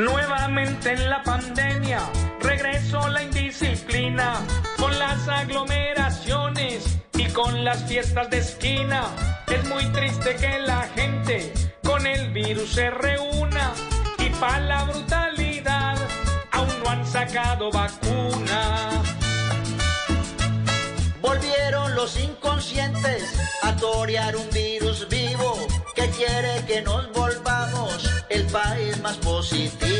Nuevamente en la pandemia regresó la indisciplina con las aglomeraciones y con las fiestas de esquina. Es muy triste que la gente con el virus se reúna y para la brutalidad aún no han sacado vacuna. Volvieron los inconscientes a torear un virus vivo que quiere que nos volvamos el país más positivo.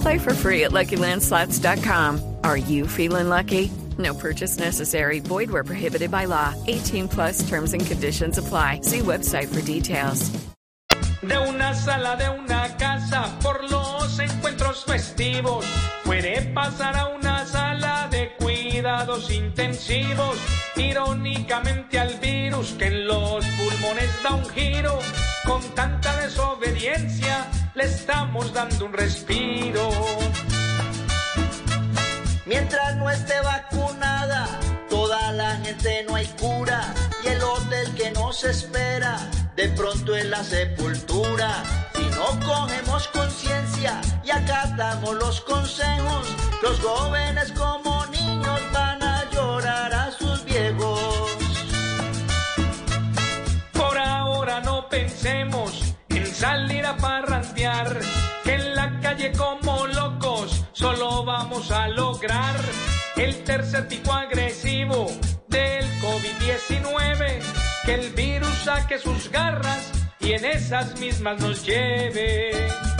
Play for free at LuckyLandSlots.com. Are you feeling lucky? No purchase necessary. Void where prohibited by law. 18 plus terms and conditions apply. See website for details. De una sala de una casa por los encuentros festivos puede pasar a una sala de cuidados intensivos. Irónicamente al virus que en los pulmones da un giro. Con tanta desobediencia le estamos dando un respiro. Mientras no esté vacunada, toda la gente no hay cura. Y el hotel que nos espera, de pronto en la sepultura. Si no cogemos conciencia y acatamos los consejos, los jóvenes como niños van a llorar a sus viejos. Por ahora no pensemos en salir a parrandear, que en la calle como locos solo vamos a lograr el tercer tipo agresivo del COVID-19, que el virus saque sus garras y en esas mismas nos lleve.